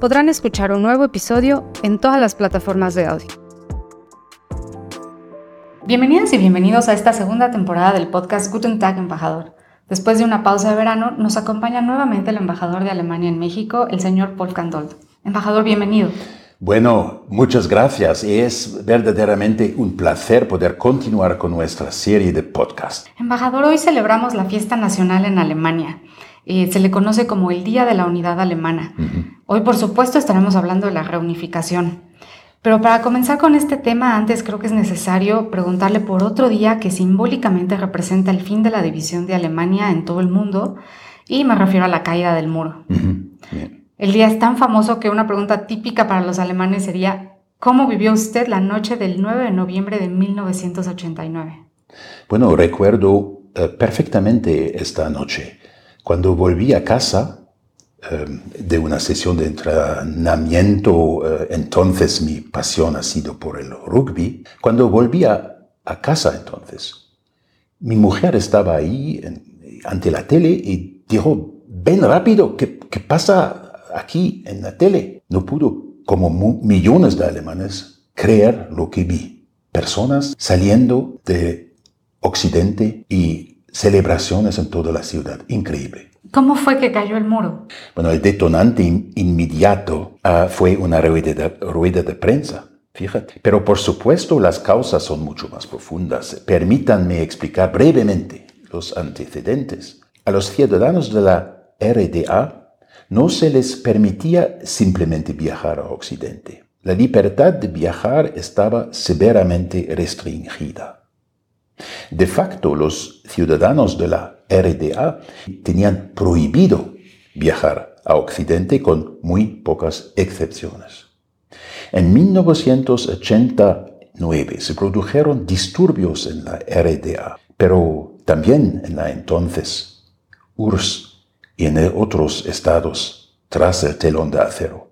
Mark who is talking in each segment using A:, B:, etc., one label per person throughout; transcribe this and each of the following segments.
A: podrán escuchar un nuevo episodio en todas las plataformas de audio. Bienvenidas y bienvenidos a esta segunda temporada del podcast Guten Tag Embajador. Después de una pausa de verano, nos acompaña nuevamente el embajador de Alemania en México, el señor Paul Candold. Embajador, bienvenido.
B: Bueno, muchas gracias. Es verdaderamente un placer poder continuar con nuestra serie de podcast.
A: Embajador, hoy celebramos la fiesta nacional en Alemania. Eh, se le conoce como el Día de la Unidad Alemana. Hoy, por supuesto, estaremos hablando de la reunificación. Pero para comenzar con este tema, antes creo que es necesario preguntarle por otro día que simbólicamente representa el fin de la división de Alemania en todo el mundo, y me refiero a la caída del muro. El día es tan famoso que una pregunta típica para los alemanes sería, ¿cómo vivió usted la noche del 9 de noviembre de 1989?
B: Bueno, recuerdo eh, perfectamente esta noche. Cuando volví a casa em, de una sesión de entrenamiento, eh, entonces mi pasión ha sido por el rugby, cuando volví a, casa entonces, mi mujer estaba ahí ante la tele y dijo, ven rápido, ¿qué, ¿qué, pasa aquí en la tele? No pudo, como millones de alemanes, creer lo que vi. Personas saliendo de Occidente y celebraciones en toda la ciudad. Increíble.
A: ¿Cómo fue que cayó el muro?
B: Bueno, el detonante inmediato uh, fue una rueda de, rueda de prensa. Fíjate. Pero por supuesto las causas son mucho más profundas. Permítanme explicar brevemente los antecedentes. A los ciudadanos de la RDA no se les permitía simplemente viajar a Occidente. La libertad de viajar estaba severamente restringida. De facto, los ciudadanos de la RDA tenían prohibido viajar a Occidente con muy pocas excepciones. En 1989 se produjeron disturbios en la RDA, pero también en la entonces URSS y en otros estados tras el telón de acero.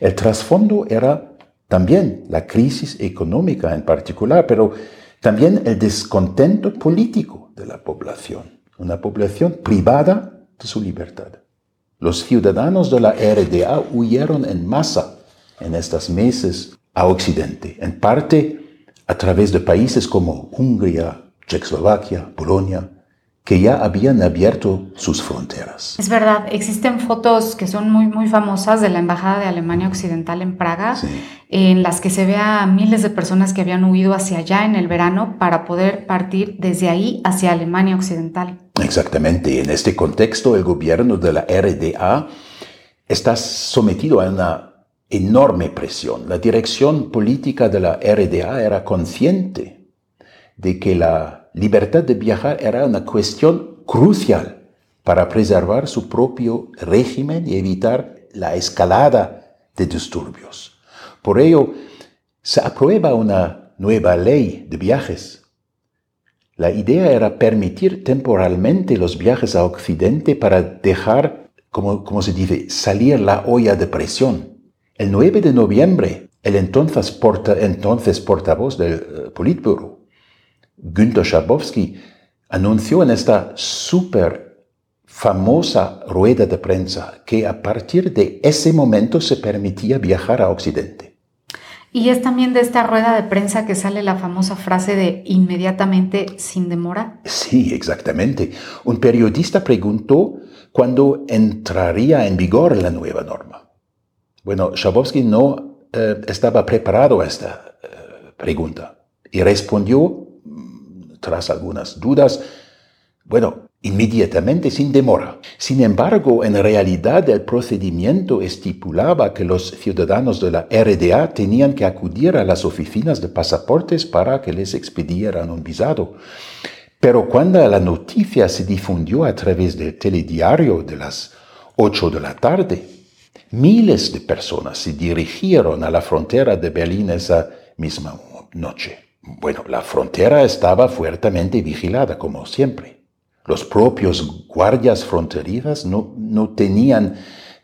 B: El trasfondo era también la crisis económica en particular, pero también el descontento político de la población, una población privada de su libertad. Los ciudadanos de la RDA huyeron en masa en estos meses a Occidente, en parte a través de países como Hungría, Checoslovaquia, Polonia, que ya habían abierto sus fronteras.
A: Es verdad, existen fotos que son muy, muy famosas de la Embajada de Alemania Occidental en Praga, en las que se ve a miles de personas que habían huido hacia allá en el verano para poder partir desde ahí hacia Alemania Occidental.
B: Exactamente, en este contexto el gobierno de la RDA está sometido a una enorme presión. La dirección política de la RDA era consciente de que la libertad de viajar era una cuestión crucial para preservar su propio régimen y evitar la escalada de disturbios. Por ello, se aprueba una nueva ley de viajes. La idea era permitir temporalmente los viajes a Occidente para dejar, como, se dice, salir la olla de presión. El 9 de noviembre, el entonces, entonces portavoz del uh, Politburo Günther Schabowski anunció en esta súper famosa rueda de prensa que a partir de ese momento se permitía viajar a Occidente.
A: Y es también de esta rueda de prensa que sale la famosa frase de inmediatamente sin demora.
B: Sí, exactamente. Un periodista preguntó cuándo entraría en vigor la nueva norma. Bueno, Schabowski no eh, estaba preparado a esta eh, pregunta y respondió tras algunas dudas, bueno, inmediatamente, sin demora. Sin embargo, en realidad el procedimiento estipulaba que los ciudadanos de la RDA tenían que acudir a las oficinas de pasaportes para que les expidieran un visado. Pero cuando la noticia se difundió a través del telediario de las 8 de la tarde, Miles de personas se dirigieron a la frontera de Berlín esa misma noche. Bueno, la frontera estaba fuertemente vigilada, como siempre. Los propios guardias fronterizas no, no tenían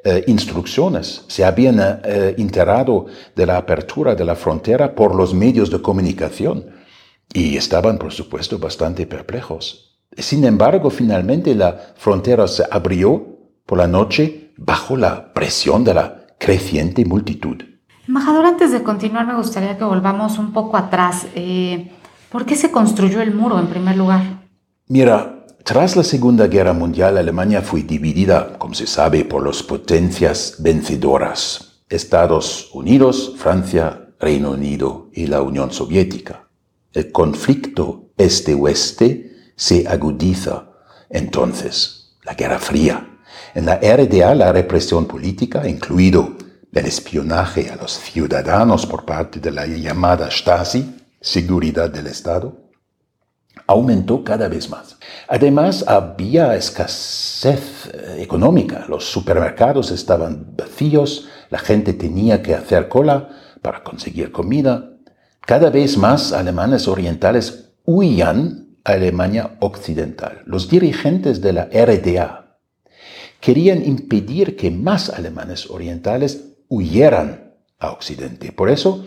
B: eh, instrucciones, se habían eh, enterado de la apertura de la frontera por los medios de comunicación y estaban, por supuesto, bastante perplejos. Sin embargo, finalmente la frontera se abrió por la noche bajo la presión de la creciente multitud.
A: Embajador, antes de continuar, me gustaría que volvamos un poco atrás. Eh, ¿Por qué se construyó el muro en primer lugar?
B: Mira, tras la Segunda Guerra Mundial, Alemania fue dividida, como se sabe, por las potencias vencedoras, Estados Unidos, Francia, Reino Unido y la Unión Soviética. El conflicto este-oeste se agudiza entonces, la Guerra Fría. En la RDA, la represión política, incluido el espionaje a los ciudadanos por parte de la llamada Stasi, seguridad del Estado, aumentó cada vez más. Además, había escasez eh, económica, los supermercados estaban vacíos, la gente tenía que hacer cola para conseguir comida. Cada vez más alemanes orientales huían a Alemania occidental. Los dirigentes de la RDA querían impedir que más alemanes orientales huyeran a Occidente. Por eso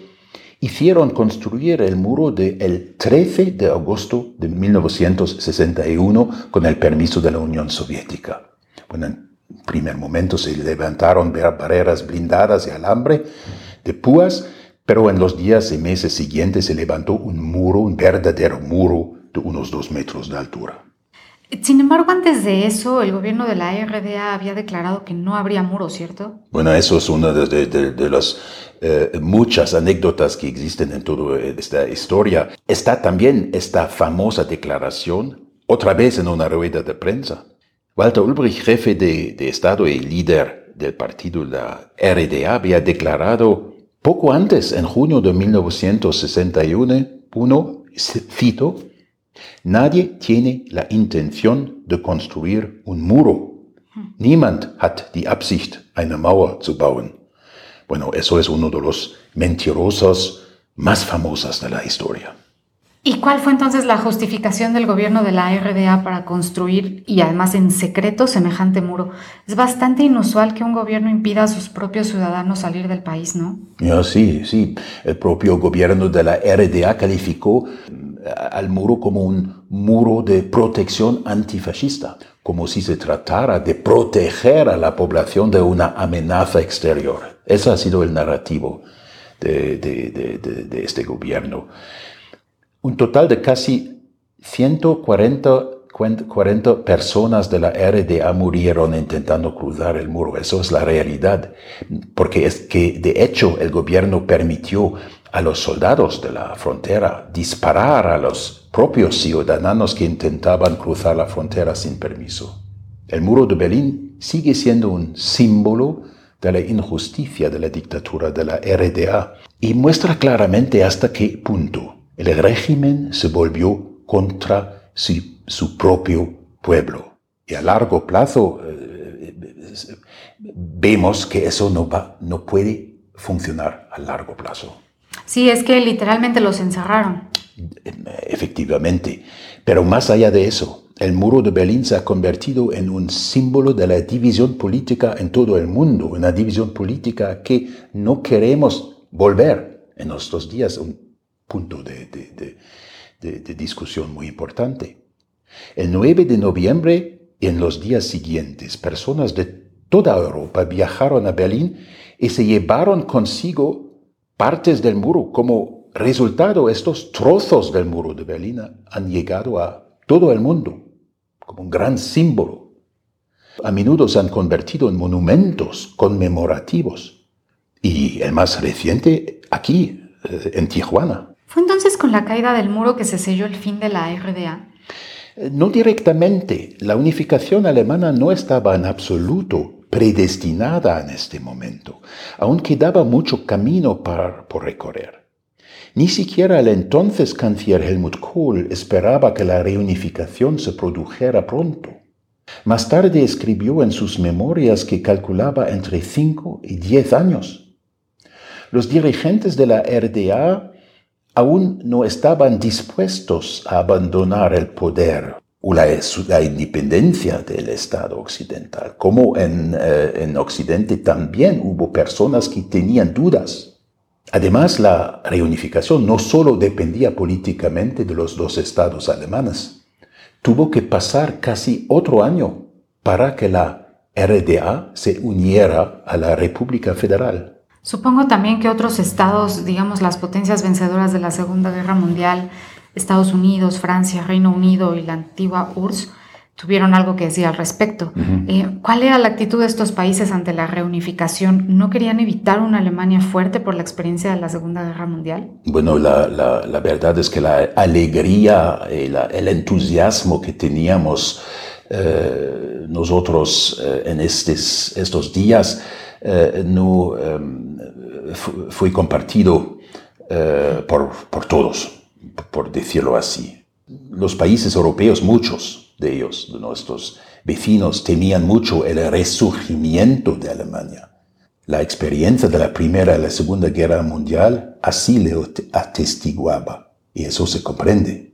B: hicieron construir el muro del 13 de agosto de 1961 con el permiso de la Unión Soviética. Bueno, en primer momento se levantaron barreras blindadas de alambre, de púas, pero en los días y meses siguientes se levantó un muro, un verdadero muro de unos dos metros de altura.
A: Sin embargo, antes de eso, el gobierno de la RDA había declarado que no habría muro, ¿cierto?
B: Bueno, eso es una de, las eh, muchas anécdotas que existen en toda esta historia. Está también esta famosa declaración, otra vez en una rueda de prensa. Walter Ulbricht, jefe de, Estado y líder del partido la RDA, había declarado poco antes, en junio de 1961, cito, Nadie tiene la intención de construir un muro. Niemand hat die Absicht, eine Mauer zu bauen. Bueno, eso es uno de los mentirosos más famosos de la historia.
A: ¿Y cuál fue entonces la justificación del gobierno de la RDA para construir y además en secreto semejante muro? Es bastante inusual que un gobierno impida a sus propios ciudadanos salir del país, ¿no?
B: Ya, sí, sí. El propio gobierno de la RDA calificó al muro como un muro de protección antifascista, como si se tratara de proteger a la población de una amenaza exterior. Ese ha sido el narrativo de, de, este gobierno. Un total de casi 140 40 personas de la RDA murieron intentando cruzar el muro. Eso es la realidad. Porque es que, de hecho, el gobierno permitió a los soldados de la frontera disparar a los propios ciudadanos que intentaban cruzar la frontera sin permiso. El muro de Berlín sigue siendo un símbolo de la injusticia de la dictadura de la RDA y muestra claramente hasta qué punto el régimen se volvió contra su, propio pueblo. Y a largo plazo eh, eh, vemos que eso no, va, no puede funcionar a largo plazo.
A: Sí, es que literalmente los encerraron.
B: Efectivamente. Pero más allá de eso, el muro de Berlín se ha convertido en un símbolo de la división política en todo el mundo, una división política que no queremos volver en nuestros días, un punto de, de discusión muy importante. El 9 de noviembre, en los días siguientes, personas de toda Europa viajaron a Berlín y se llevaron consigo partes del muro. Como resultado, estos trozos del muro de Berlín han llegado a todo el mundo como un gran símbolo. A menudo se han convertido en monumentos conmemorativos. Y el más reciente aquí, eh, en Tijuana.
A: ¿Fue entonces con la caída del muro que se selló el fin de la RDA?
B: Eh, no directamente. La unificación alemana no estaba en absoluto predestinada en este momento. Aún quedaba mucho camino para, por recorrer. Ni siquiera el entonces canciller Helmut Kohl esperaba que la reunificación se produjera pronto. Más tarde escribió en sus memorias que calculaba entre 5 y 10 años. Los dirigentes de la RDA aún no estaban dispuestos a abandonar el poder o la, independencia del Estado occidental, como en, eh, en Occidente también hubo personas que tenían dudas. Además, la reunificación no solo dependía políticamente de los dos estados alemanes, tuvo que pasar casi otro año para que la RDA se uniera a la República Federal.
A: Supongo también que otros estados, digamos las potencias vencedoras de la Segunda Guerra Mundial, Estados Unidos, Francia, Reino Unido y la antigua URSS, tuvieron algo que decir al respecto. Eh, ¿Cuál era la actitud de estos países ante la reunificación? ¿No querían evitar una Alemania fuerte por la experiencia de la Segunda Guerra Mundial?
B: Bueno, la, la, verdad es que la alegría, y el entusiasmo que teníamos eh, nosotros eh, en estos, estos días no fue compartido por, por todos, por decirlo así. Los países europeos, muchos, de ellos, de nuestros vecinos, temían mucho el resurgimiento de Alemania. La experiencia de la Primera y la Segunda Guerra Mundial así le atestiguaba, y eso se comprende.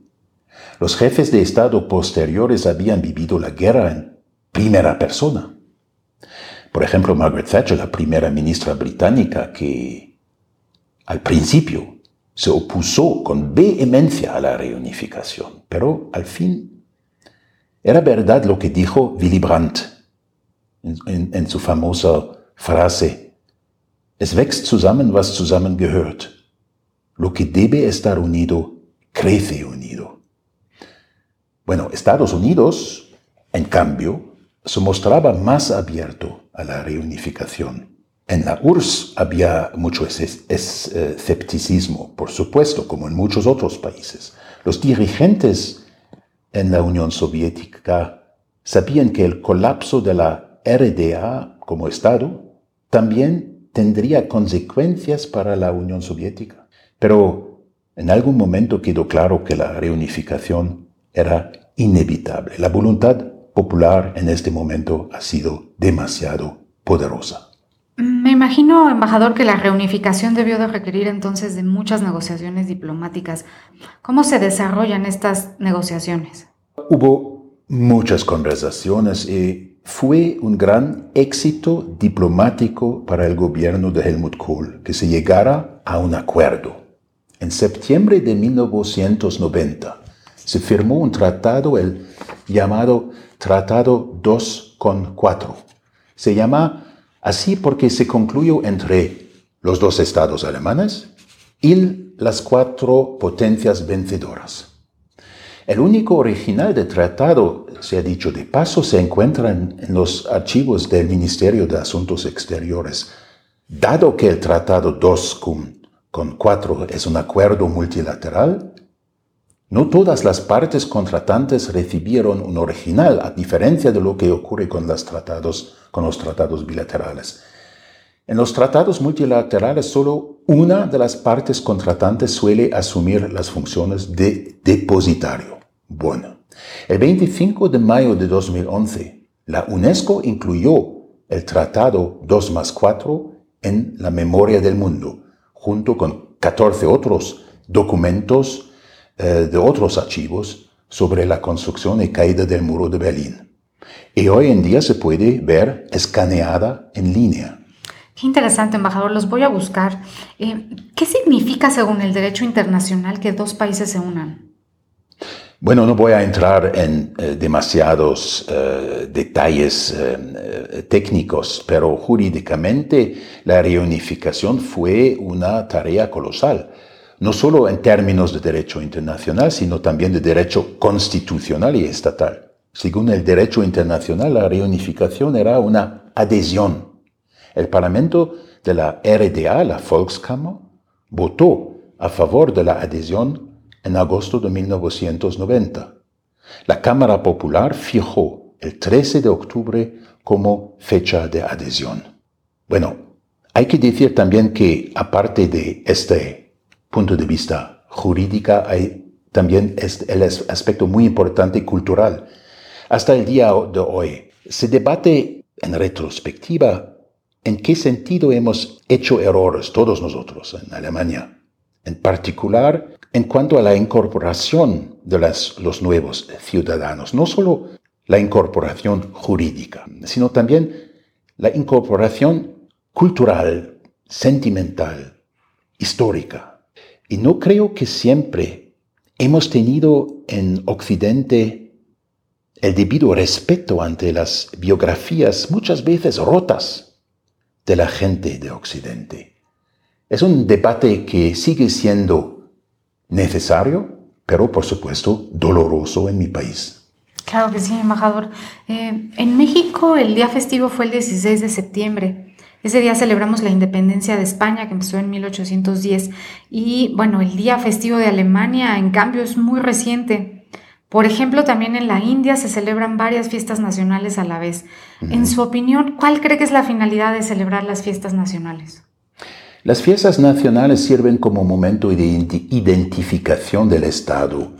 B: Los jefes de Estado posteriores habían vivido la guerra en primera persona. Por ejemplo, Margaret Thatcher, la primera ministra británica, que al principio se opuso con vehemencia a la reunificación, pero al fin era verdad lo que dijo Willy Brandt en, su famosa frase, es wächst zusammen, was zusammengehört. Lo que debe estar unido, crece unido. Bueno, Estados Unidos, en cambio, se mostraba más abierto a la reunificación. En la URSS había mucho escepticismo, por supuesto, como en muchos otros países. Los dirigentes en la Unión Soviética sabían que el colapso de la RDA como Estado también tendría consecuencias para la Unión Soviética. Pero en algún momento quedó claro que la reunificación era inevitable. La voluntad popular en este momento ha sido demasiado poderosa.
A: Me imagino, embajador, que la reunificación debió de requerir entonces de muchas negociaciones diplomáticas. ¿Cómo se desarrollan estas negociaciones?
B: Hubo muchas conversaciones y fue un gran éxito diplomático para el gobierno de Helmut Kohl que se llegara a un acuerdo. En septiembre de 1990 se firmó un tratado, el llamado Tratado 2.4. Se llama Así porque se concluyó entre los dos estados alemanes y las cuatro potencias vencedoras. El único original del tratado, se ha dicho de paso, se encuentra en, los archivos del Ministerio de Asuntos Exteriores. Dado que el Tratado 2 con 4 es un acuerdo multilateral, no todas las partes contratantes recibieron un original, a diferencia de lo que ocurre con los tratados, bilaterales. En los tratados multilaterales solo una de las partes contratantes suele asumir las funciones de depositario. Bueno, el 25 de mayo de 2011, la UNESCO incluyó el Tratado 2 más 4 en la memoria del mundo, junto con 14 otros documentos eh, de otros archivos sobre la construcción y caída del muro de Berlín. Y hoy en día se puede ver escaneada en línea.
A: Qué interesante, embajador. Los voy a buscar. Eh, ¿Qué significa, según el derecho internacional, que dos países se unan?
B: Bueno, no voy a entrar en eh, demasiados detalles técnicos, pero jurídicamente la reunificación fue una tarea colosal no solo en términos de derecho internacional, sino también de derecho constitucional y estatal. Según el derecho internacional, la reunificación era una adhesión. El Parlamento de la RDA, la Volkskammer, votó a favor de la adhesión en agosto de 1990. La Cámara Popular fijó el 13 de octubre como fecha de adhesión. Bueno, hay que decir también que aparte de este punto de vista jurídica hay también el aspecto muy importante cultural. Hasta el día de hoy se debate en retrospectiva en qué sentido hemos hecho errores todos nosotros en Alemania, en particular en cuanto a la incorporación de los nuevos ciudadanos, no solo la incorporación jurídica, sino también la incorporación cultural, sentimental, histórica. Y no creo que siempre hemos tenido en Occidente el debido respeto ante las biografías muchas veces rotas de la gente de Occidente. Es un debate que sigue siendo necesario, pero por supuesto doloroso en mi país.
A: Claro que sí, embajador. Eh, en México el día festivo fue el 16 de septiembre. Ese día celebramos la independencia de España, que empezó en 1810. Y bueno, el día festivo de Alemania, en cambio, es muy reciente. Por ejemplo, también en la India se celebran varias fiestas nacionales a la vez. En su opinión, ¿cuál cree que es la finalidad de celebrar las fiestas nacionales?
B: Las fiestas nacionales sirven como momento de identificación del Estado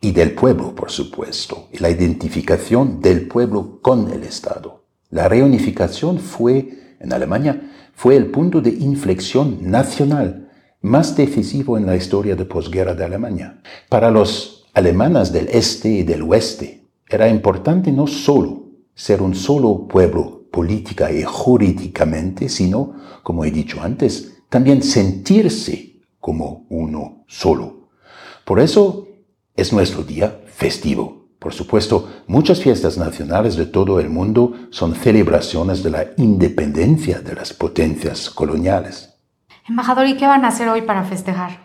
B: y del pueblo, por supuesto, y la identificación del pueblo con el Estado. La reunificación fue, en Alemania, fue el punto de inflexión nacional más decisivo en la historia de posguerra de Alemania. Para los alemanes del este y del oeste, era importante no solo ser un solo pueblo política y jurídicamente, sino, como he dicho antes, también sentirse como uno solo. Por eso es nuestro día festivo. Por supuesto, muchas fiestas nacionales de todo el mundo son celebraciones de la independencia de las potencias coloniales.
A: Embajador, ¿y qué van a hacer hoy para festejar?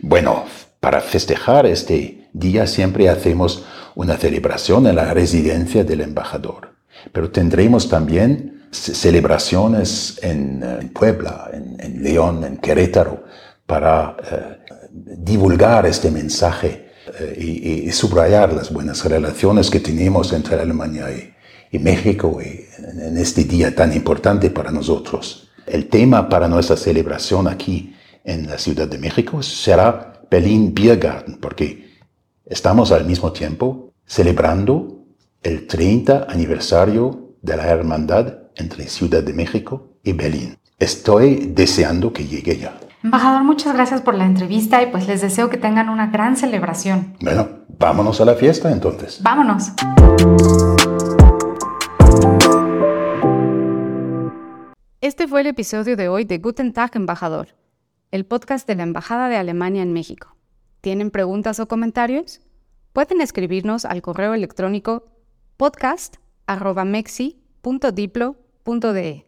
B: Bueno, para festejar este día siempre hacemos una celebración en la residencia del embajador, pero tendremos también celebraciones en, eh, Puebla, en, León, en Querétaro, para eh, divulgar este mensaje eh, y, subrayar las buenas relaciones que tenemos entre Alemania y, México en, este día tan importante para nosotros. El tema para nuestra celebración aquí en la Ciudad de México será Berlin Biergarten, porque estamos al mismo tiempo celebrando el 30 aniversario de la hermandad entre Ciudad de México y Berlín. Estoy deseando que llegue ya.
A: Embajador, muchas gracias por la entrevista y pues les deseo que tengan una gran celebración.
B: Bueno, vámonos a la fiesta entonces.
A: Vámonos. Este fue el episodio de hoy de Guten Tag, Embajador, el podcast de la Embajada de Alemania en México. ¿Tienen preguntas o comentarios? Pueden escribirnos al correo electrónico podcast.mexi.diplo.de.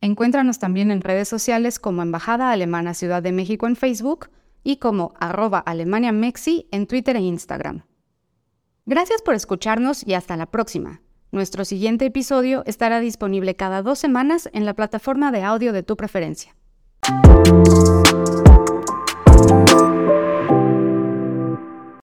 A: Encuéntranos también en redes sociales como Embajada Alemana Ciudad de México en Facebook y como arroba Alemania en Twitter e Instagram. Gracias por escucharnos y hasta la próxima. Nuestro siguiente episodio estará disponible cada dos semanas en la plataforma de audio de tu preferencia.